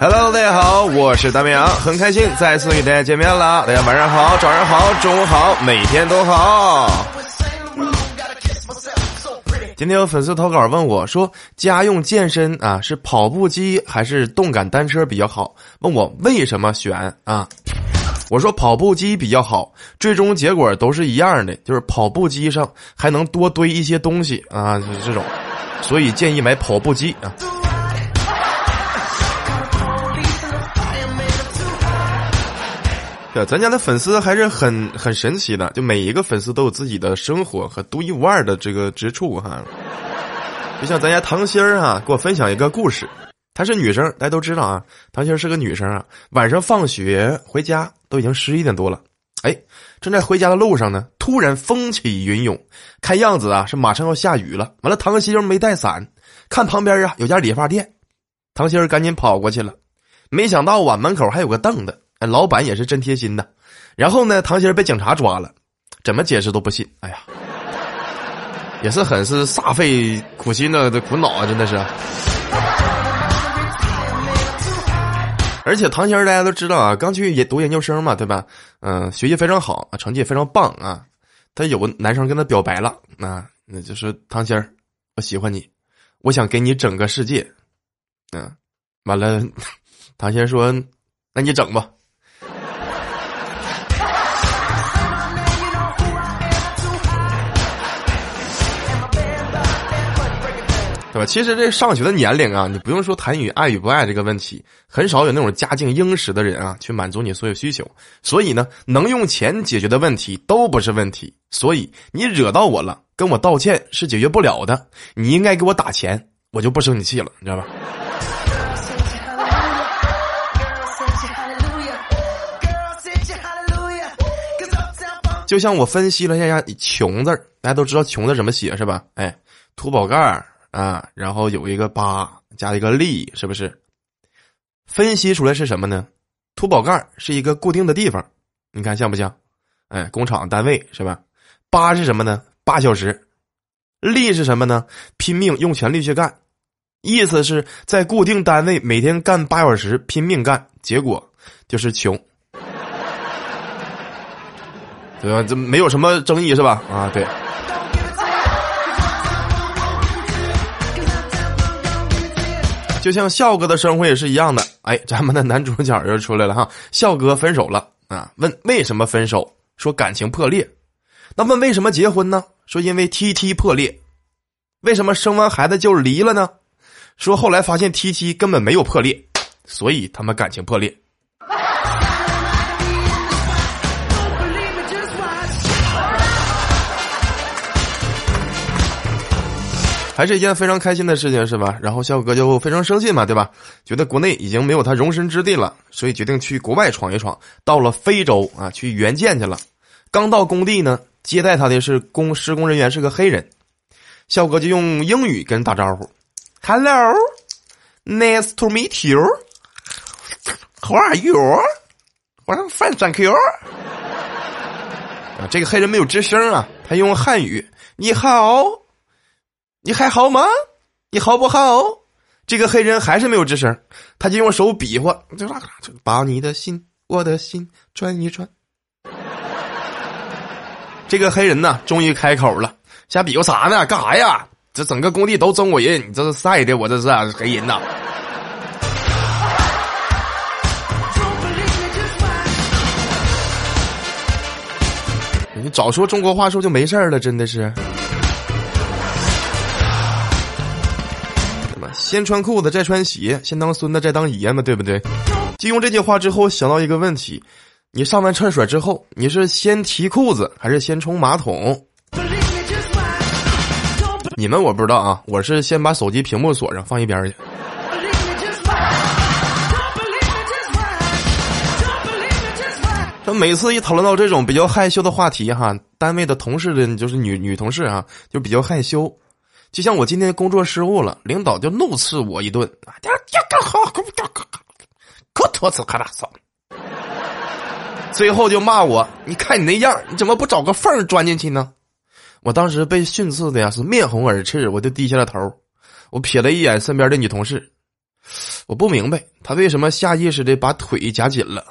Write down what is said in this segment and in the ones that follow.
Hello，大家好，我是大绵羊，很开心再次与大家见面了。大家晚上好，早上好，中午好，每天都好。今天有粉丝投稿问我说，家用健身啊是跑步机还是动感单车比较好？问我为什么选啊？我说跑步机比较好，最终结果都是一样的，就是跑步机上还能多堆一些东西啊，就是这种，所以建议买跑步机啊。对，咱家的粉丝还是很很神奇的，就每一个粉丝都有自己的生活和独一无二的这个之处哈。就像咱家唐心儿啊，给我分享一个故事。她是女生，大家都知道啊。唐心儿是个女生啊。晚上放学回家都已经十一点多了，哎，正在回家的路上呢，突然风起云涌，看样子啊是马上要下雨了。完了，唐心儿没带伞，看旁边啊有家理发店，唐心儿赶紧跑过去了。没想到啊，门口还有个凳子。哎，老板也是真贴心的。然后呢，唐鑫被警察抓了，怎么解释都不信。哎呀，也是很是煞费苦心的的苦恼啊，真的是。而且唐鑫大家都知道啊，刚去也读研究生嘛，对吧？嗯，学习非常好，成绩也非常棒啊。他有个男生跟他表白了，那那就是唐鑫我喜欢你，我想给你整个世界。嗯，完了，唐鑫说：“那你整吧。”对吧？其实这上学的年龄啊，你不用说谈与爱与不爱这个问题，很少有那种家境殷实的人啊，去满足你所有需求。所以呢，能用钱解决的问题都不是问题。所以你惹到我了，跟我道歉是解决不了的。你应该给我打钱，我就不生你气了，你知道吧？就像我分析了一下“穷”字大家都知道“穷”字怎么写是吧？哎，土宝盖儿。啊，然后有一个八加一个力，是不是？分析出来是什么呢？土宝盖是一个固定的地方，你看像不像？哎，工厂单位是吧？八是什么呢？八小时。力是什么呢？拼命用全力去干，意思是在固定单位每天干八小时，拼命干，结果就是穷，对吧？这没有什么争议是吧？啊，对。就像笑哥的生活也是一样的，哎，咱们的男主角又出来了哈。笑哥分手了啊，问为什么分手？说感情破裂。那问为什么结婚呢？说因为 T T 破裂。为什么生完孩子就离了呢？说后来发现 T T 根本没有破裂，所以他们感情破裂。还是一件非常开心的事情，是吧？然后笑哥就非常生气嘛，对吧？觉得国内已经没有他容身之地了，所以决定去国外闯一闯。到了非洲啊，去援建去了。刚到工地呢，接待他的是工施工人员，是个黑人。笑哥就用英语跟人打招呼：“Hello，nice to meet you，How are you？我说 Fine，thank you。”啊，这个黑人没有吱声啊，他用汉语：“你好。”你还好吗？你好不好？这个黑人还是没有吱声，他就用手比划，就把你的心，我的心转一转。这个黑人呢，终于开口了，瞎比划啥呢？干啥呀？这整个工地都中国人，你这是晒的，我这是黑人呐。你早说中国话说就没事了，真的是。先穿裤子再穿鞋，先当孙子再当爷嘛，对不对？就用这句话之后，想到一个问题：你上完厕所之后，你是先提裤子还是先冲马桶？你们我不知道啊，我是先把手机屏幕锁上，放一边去。他每次一讨论到这种比较害羞的话题哈，单位的同事的就是女女同事啊，就比较害羞。就像我今天工作失误了，领导就怒斥我一顿，啊，可托词可大骚。最后就骂我，你看你那样，你怎么不找个缝钻进去呢？我当时被训斥的呀是面红耳赤，我就低下了头，我瞥了一眼身边的女同事，我不明白她为什么下意识的把腿夹紧了。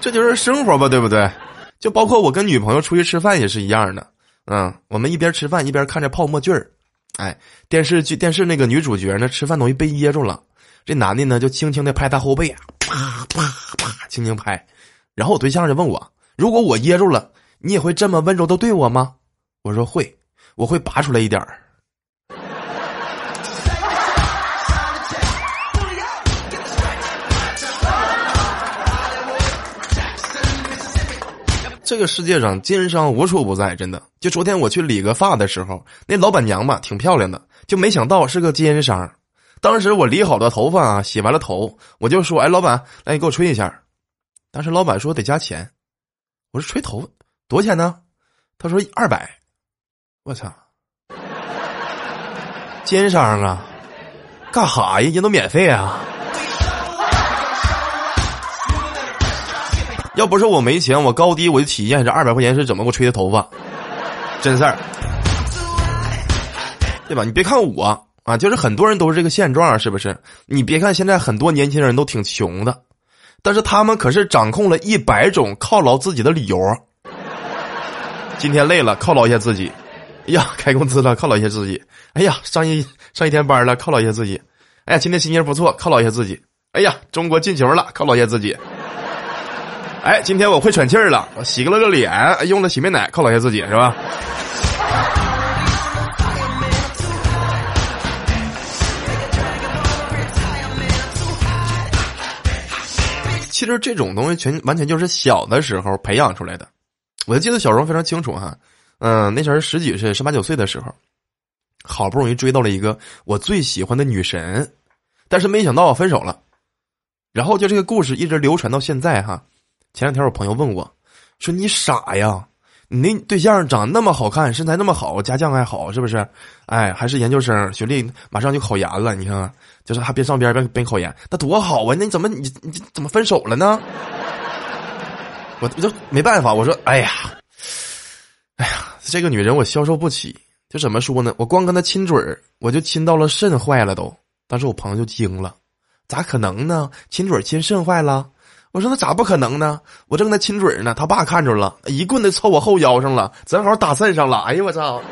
这就是生活吧，对不对？就包括我跟女朋友出去吃饭也是一样的。嗯，我们一边吃饭一边看着泡沫剧儿。哎，电视剧电视那个女主角呢，吃饭东西被噎住了，这男的呢就轻轻的拍她后背，啪啪啪，轻轻拍。然后我对象就问我：“如果我噎住了，你也会这么温柔的对我吗？”我说：“会，我会拔出来一点儿。”这个世界上奸商无处不在，真的。就昨天我去理个发的时候，那老板娘吧挺漂亮的，就没想到是个奸商。当时我理好了头发啊，洗完了头，我就说：“哎，老板，来你给我吹一下。”当时老板说得加钱，我说：“吹头多少钱呢？”他说：“二百。”我操！奸商啊，干哈呀？人都免费啊！要不是我没钱，我高低我就体验这二百块钱是怎么给我吹的头发，真事儿，对吧？你别看我啊，就是很多人都是这个现状，是不是？你别看现在很多年轻人都挺穷的，但是他们可是掌控了一百种犒劳自己的理由。今天累了，犒劳一下自己；哎呀，开工资了，犒劳一下自己；哎呀，上一上一天班了，犒劳一下自己；哎呀，今天心情不错，犒劳一下自己；哎呀，中国进球了，犒劳一下自己。哎，今天我会喘气儿了，我洗了个脸，用了洗面奶犒劳一下自己，是吧？其实这种东西全完全就是小的时候培养出来的。我记得小时候非常清楚哈，嗯，那时候十几岁、十八九岁的时候，好不容易追到了一个我最喜欢的女神，但是没想到分手了，然后就这个故事一直流传到现在哈。前两天我朋友问我，说你傻呀？你那对象长那么好看，身材那么好，家教还好，是不是？哎，还是研究生学历，马上就考研了。你看看，就是还边上边边边考研，那多好啊！那你怎么你你怎么分手了呢？我我就没办法，我说，哎呀，哎呀，这个女人我消受不起。就怎么说呢？我光跟她亲嘴儿，我就亲到了肾坏了都。当时我朋友就惊了，咋可能呢？亲嘴亲肾坏了？我说那咋不可能呢？我正在亲嘴呢，他爸看着了，一棍子抽我后腰上了，正好打肾上了。哎呦我操！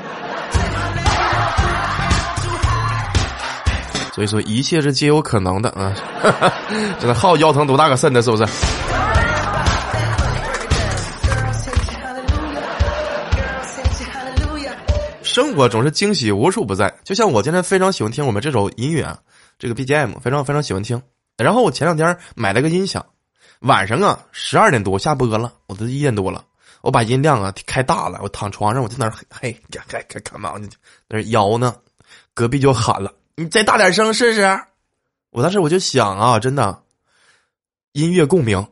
所以说一切是皆有可能的啊！这个耗腰疼多大个肾呢？是不是？生活总是惊喜无处不在，就像我今天非常喜欢听我们这首音乐啊，这个 BGM 非常非常喜欢听。然后我前两天买了个音响。晚上啊，十二点多下播了，我都一点多了。我把音量啊开大了，我躺床上，我在那儿嘿嘿，开开干嘛呢？那摇呢？隔壁就喊了：“你再大点声试试。”我当时我就想啊，真的，音乐共鸣，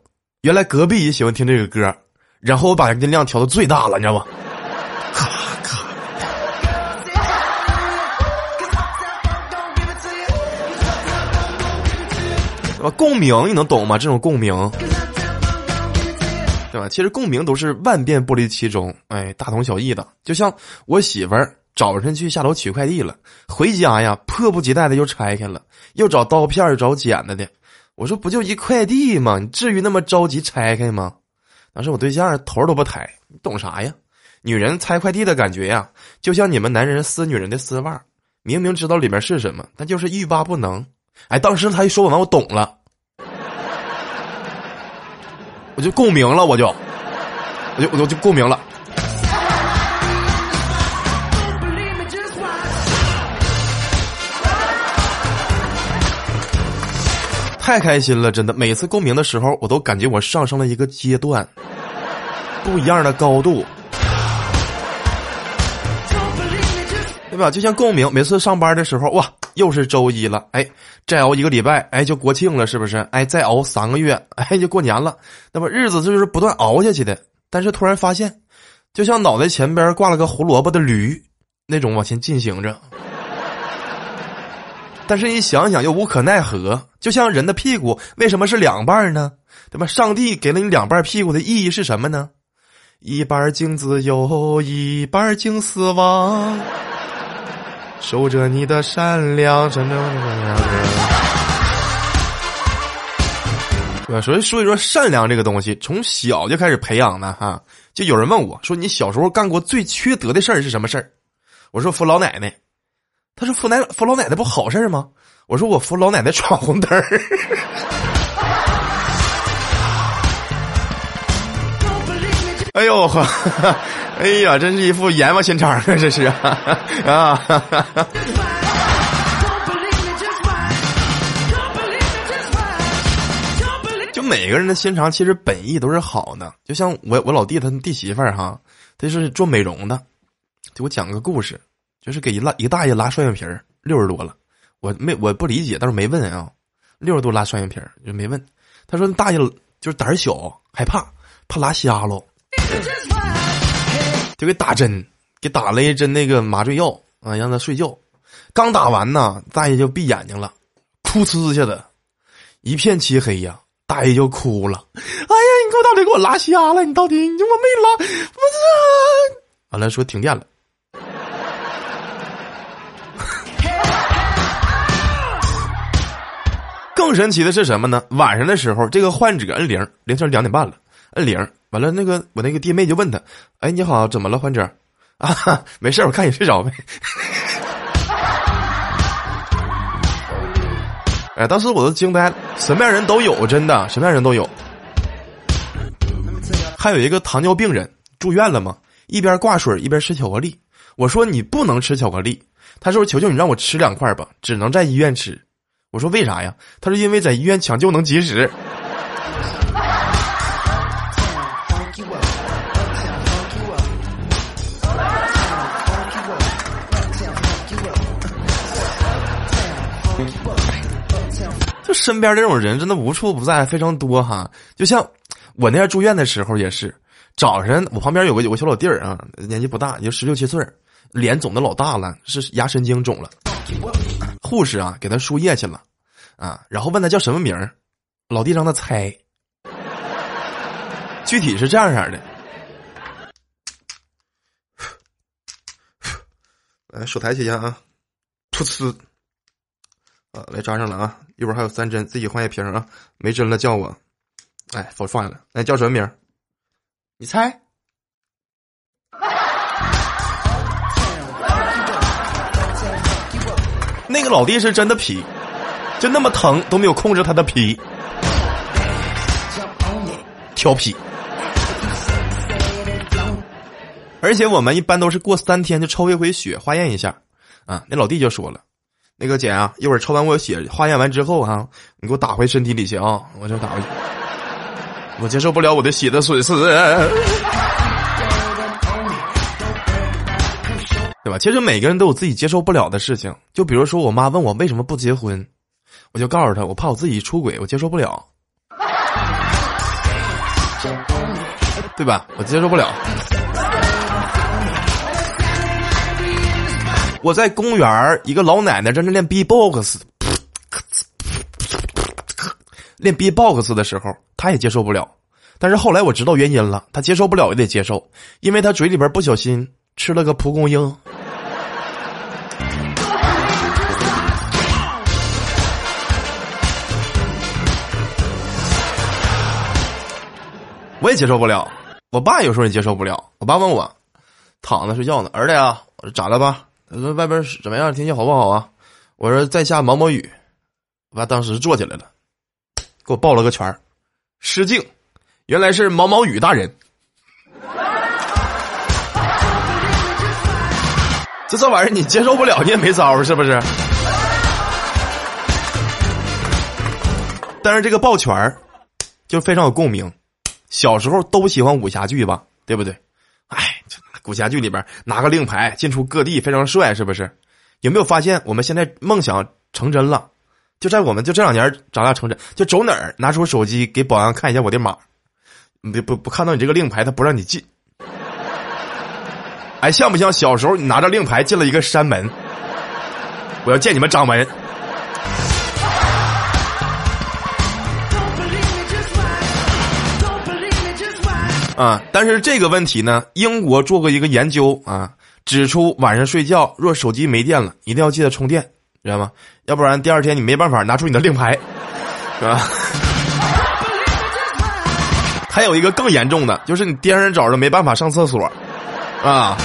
原来隔壁也喜欢听这个歌。然后我把音量调到最大了，你知道吗？共鸣你能懂吗？这种共鸣，对吧？其实共鸣都是万变不离其中，哎，大同小异的。就像我媳妇儿早晨去下楼取快递了，回家呀，迫不及待的又拆开了，又找刀片又找剪子的。我说不就一快递吗？你至于那么着急拆开吗？当时我对象头都不抬，你懂啥呀？女人拆快递的感觉呀，就像你们男人撕女人的丝袜，明明知道里面是什么，但就是欲罢不能。哎，当时他一说完，我懂了。我就共鸣了，我就，我就，我就共鸣了，太开心了，真的。每次共鸣的时候，我都感觉我上升了一个阶段，不一样的高度。对吧？就像共鸣，每次上班的时候，哇，又是周一了，哎，再熬一个礼拜，哎，就国庆了，是不是？哎，再熬三个月，哎，就过年了。那么日子就是不断熬下去的。但是突然发现，就像脑袋前边挂了个胡萝卜的驴，那种往前进行着。但是，一想想又无可奈何。就像人的屁股为什么是两半呢？对吧？上帝给了你两半屁股的意义是什么呢？一半敬自由，一半敬死亡。守着你的善良，真的。对吧？所以，所以说，善良这个东西从小就开始培养的哈。就有人问我说：“你小时候干过最缺德的事儿是什么事儿？”我说：“扶老奶奶。”他说：“扶奶扶老奶奶不好事吗？”我说：“我扶老奶奶闯红灯儿。”哎呦呵，哎呀，真是一副阎王心肠 啊！这 是啊。就每个人的心肠其实本意都是好的。就像我我老弟他弟媳妇儿哈，他是做美容的，给我讲个故事。就是给一拉一大爷拉双眼皮儿，六十多了，我没我不理解，但是没问啊。六十多拉双眼皮儿就没问。他说大爷就是胆儿小，害怕，怕拉瞎喽，就给打针，给打了一针那个麻醉药啊，让他睡觉。刚打完呢，大爷就闭眼睛了，噗呲下的，一片漆黑呀，大爷就哭了。哎呀，你给我到底给我拉瞎了？你到底你我没拉，我操！完了说停电了。更神奇的是什么呢？晚上的时候，这个患者摁铃，凌晨两点半了，摁铃，完了，那个我那个弟妹就问他：“哎，你好，怎么了，患者？啊，没事，我看你睡着没。哎，当时我都惊呆了，什么样人都有，真的，什么样人都有。还有一个糖尿病人住院了嘛，一边挂水一边吃巧克力。我说你不能吃巧克力，他说求求你让我吃两块吧，只能在医院吃。我说为啥呀？他说因为在医院抢救能及时。身边这种人真的无处不在，非常多哈。就像我那天住院的时候也是，早晨我旁边有个有个小老弟儿啊，年纪不大，也就十六七岁，脸肿的老大了，是牙神经肿了。护士啊，给他输液去了。啊，然后问他叫什么名儿，老弟让他猜，具体是这样式的。来，手抬起一下啊，噗呲，来扎上了啊，一会儿还有三针，自己换一瓶啊，没针了叫我，哎，我放下了，来叫什么名儿？你猜。那个老弟是真的皮。就那么疼都没有控制他的皮，调皮。而且我们一般都是过三天就抽一回血化验一下，啊，那老弟就说了，那个姐啊，一会儿抽完我血化验完之后哈，你给我打回身体里去啊，我就打回去，我接受不了我的血的损失，对吧？其实每个人都有自己接受不了的事情，就比如说我妈问我为什么不结婚。我就告诉她，我怕我自己出轨，我接受不了，对吧？我接受不了。我在公园一个老奶奶在那练 B-box，练 B-box 的时候，她也接受不了。但是后来我知道原因了，她接受不了也得接受，因为她嘴里边不小心吃了个蒲公英。我也接受不了，我爸有时候也接受不了。我爸问我，躺着睡觉呢，儿子呀，我说咋了吧？他说外边是怎么样？天气好不好啊？我说在下毛毛雨。我爸当时坐起来了，给我抱了个拳儿，失敬，原来是毛毛雨大人。这这玩意儿你接受不了，你也没招是不是？但是这个抱拳儿就非常有共鸣。小时候都喜欢武侠剧吧，对不对？武侠剧里边拿个令牌进出各地，非常帅，是不是？有没有发现我们现在梦想成真了？就在我们就这两年长大成真，就走哪儿拿出手机给保安看一下我的码，不不不看到你这个令牌，他不让你进。哎，像不像小时候你拿着令牌进了一个山门？我要见你们掌门。啊！但是这个问题呢，英国做过一个研究啊，指出晚上睡觉若手机没电了，一定要记得充电，知道吗？要不然第二天你没办法拿出你的令牌，是吧？还有一个更严重的，就是你颠上找着没办法上厕所，啊！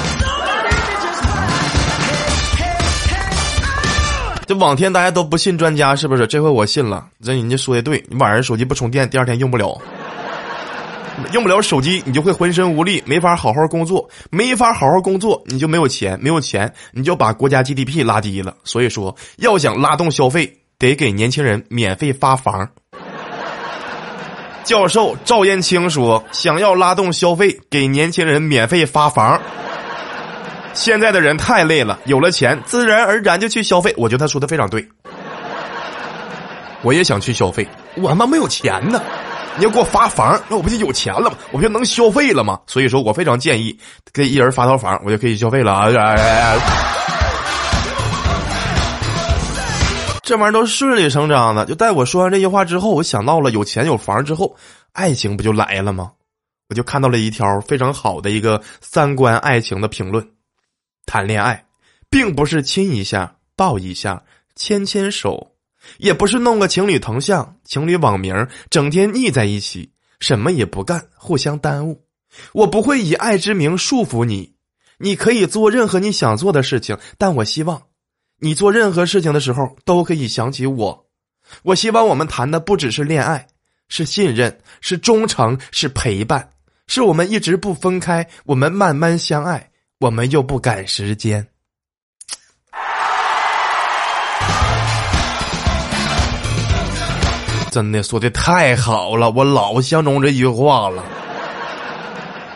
这往天大家都不信专家是不是？这回我信了，这人家说的对，你晚上手机不充电，第二天用不了。用不了手机，你就会浑身无力，没法好好工作，没法好好工作，你就没有钱，没有钱，你就把国家 GDP 拉低了。所以说，要想拉动消费，得给年轻人免费发房。教授赵燕青说：“想要拉动消费，给年轻人免费发房。”现在的人太累了，有了钱，自然而然就去消费。我觉得他说的非常对，我也想去消费，我他妈没有钱呢。你要给我发房，那我不就有钱了吗？我不就能消费了吗？所以说我非常建议给一人发套房，我就可以消费了啊！这玩意儿都顺理成章的。就在我说完这句话之后，我想到了有钱有房之后，爱情不就来了吗？我就看到了一条非常好的一个三观爱情的评论：谈恋爱，并不是亲一下、抱一下、牵牵手。也不是弄个情侣头像、情侣网名，整天腻在一起，什么也不干，互相耽误。我不会以爱之名束缚你，你可以做任何你想做的事情，但我希望，你做任何事情的时候都可以想起我。我希望我们谈的不只是恋爱，是信任，是忠诚，是陪伴，是我们一直不分开，我们慢慢相爱，我们又不赶时间。真的说的太好了，我老相中这句话了，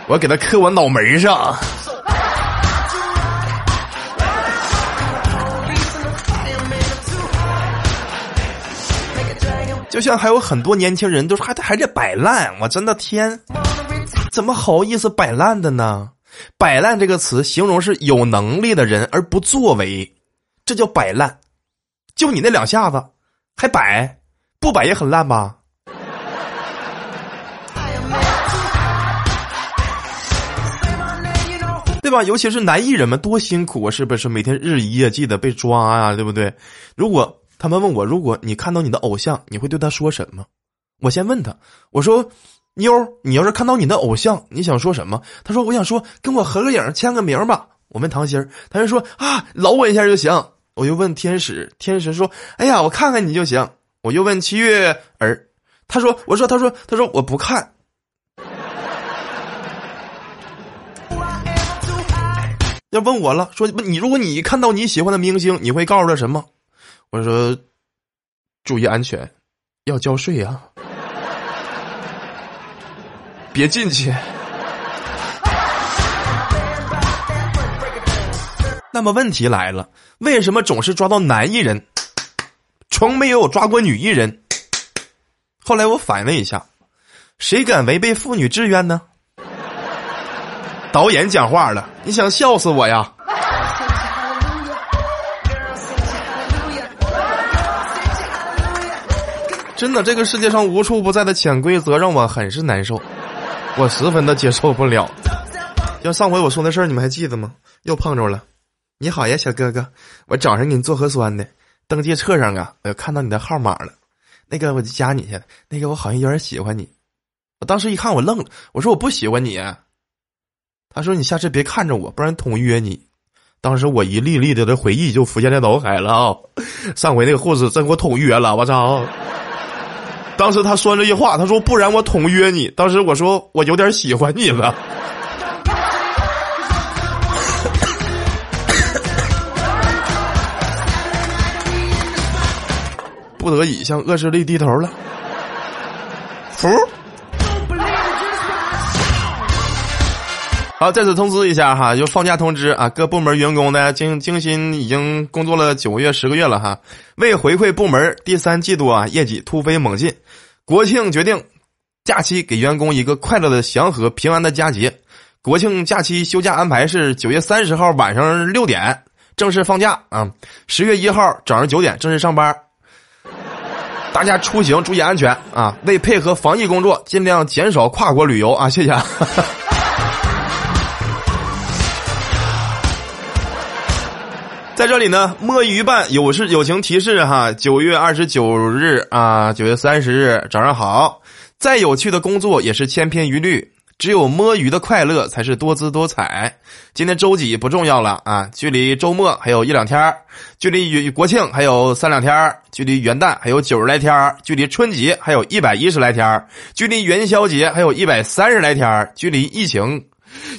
我给他刻我脑门上。就像还有很多年轻人都说还还在摆烂，我真的天，怎么好意思摆烂的呢？摆烂这个词形容是有能力的人而不作为，这叫摆烂。就你那两下子，还摆？不摆也很烂吧，对吧？尤其是男艺人们多辛苦啊，是不是？每天日以夜继的被抓啊，对不对？如果他们问我，如果你看到你的偶像，你会对他说什么？我先问他，我说：“妞，你要是看到你的偶像，你想说什么？”他说：“我想说跟我合个影，签个名吧。”我问唐心他就说：“啊，搂我一下就行。”我就问天使，天使说：“哎呀，我看看你就行。”我又问七月儿，他说：“我说，他说，他说我不看。”要问我了，说你如果你看到你喜欢的明星，你会告诉他什么？我说：“注意安全，要交税呀，别进去。”那么问题来了，为什么总是抓到男艺人？从没有抓过女艺人。后来我反问一下，谁敢违背妇女志愿呢？导演讲话了，你想笑死我呀？真的，这个世界上无处不在的潜规则让我很是难受，我十分的接受不了。像上回我说那事儿，你们还记得吗？又碰着了。你好呀，小哥哥，我早上给你做核酸的。登记册上啊，我看到你的号码了，那个我就加你去了。那个我好像有点喜欢你，我当时一看我愣了，我说我不喜欢你。他说你下次别看着我，不然统约你。当时我一粒粒的回忆就浮现在脑海了啊！上回那个护士真给我统约了，我操！当时他说这句话，他说不然我统约你。当时我说我有点喜欢你了。不得已向恶势力低头了。服。好，在此通知一下哈，就放假通知啊，各部门员工呢，精精心已经工作了九个月、十个月了哈。为回馈部门第三季度啊业绩突飞猛进，国庆决定假期给员工一个快乐的、祥和、平安的佳节。国庆假期休假安排是九月三十号晚上六点正式放假啊，十月一号早上九点正式上班。大家出行注意安全啊！为配合防疫工作，尽量减少跨国旅游啊！谢谢。在这里呢，摸鱼办有事友情提示哈，九月二十九日啊，九月三十日早上好。再有趣的工作也是千篇一律，只有摸鱼的快乐才是多姿多彩。今天周几不重要了啊，距离周末还有一两天距离国庆还有三两天距离元旦还有九十来天距离春节还有一百一十来天距离元宵节还有一百三十来天距离疫情。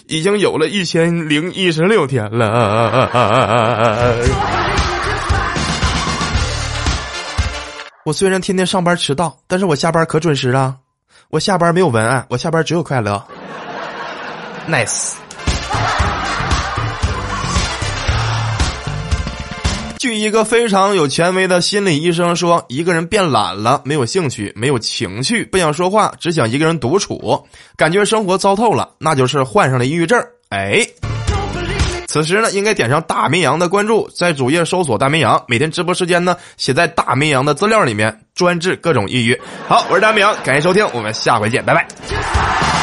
已经有了一千零一十六天了。我虽然天天上班迟到，但是我下班可准时啊！我下班没有文案，我下班只有快乐。Nice。据一个非常有权威的心理医生说，一个人变懒了，没有兴趣，没有情绪，不想说话，只想一个人独处，感觉生活糟透了，那就是患上了抑郁症。哎，此时呢，应该点上大绵羊的关注，在主页搜索大绵羊，每天直播时间呢写在大绵羊的资料里面，专治各种抑郁。好，我是大绵羊，感谢收听，我们下回见，拜拜。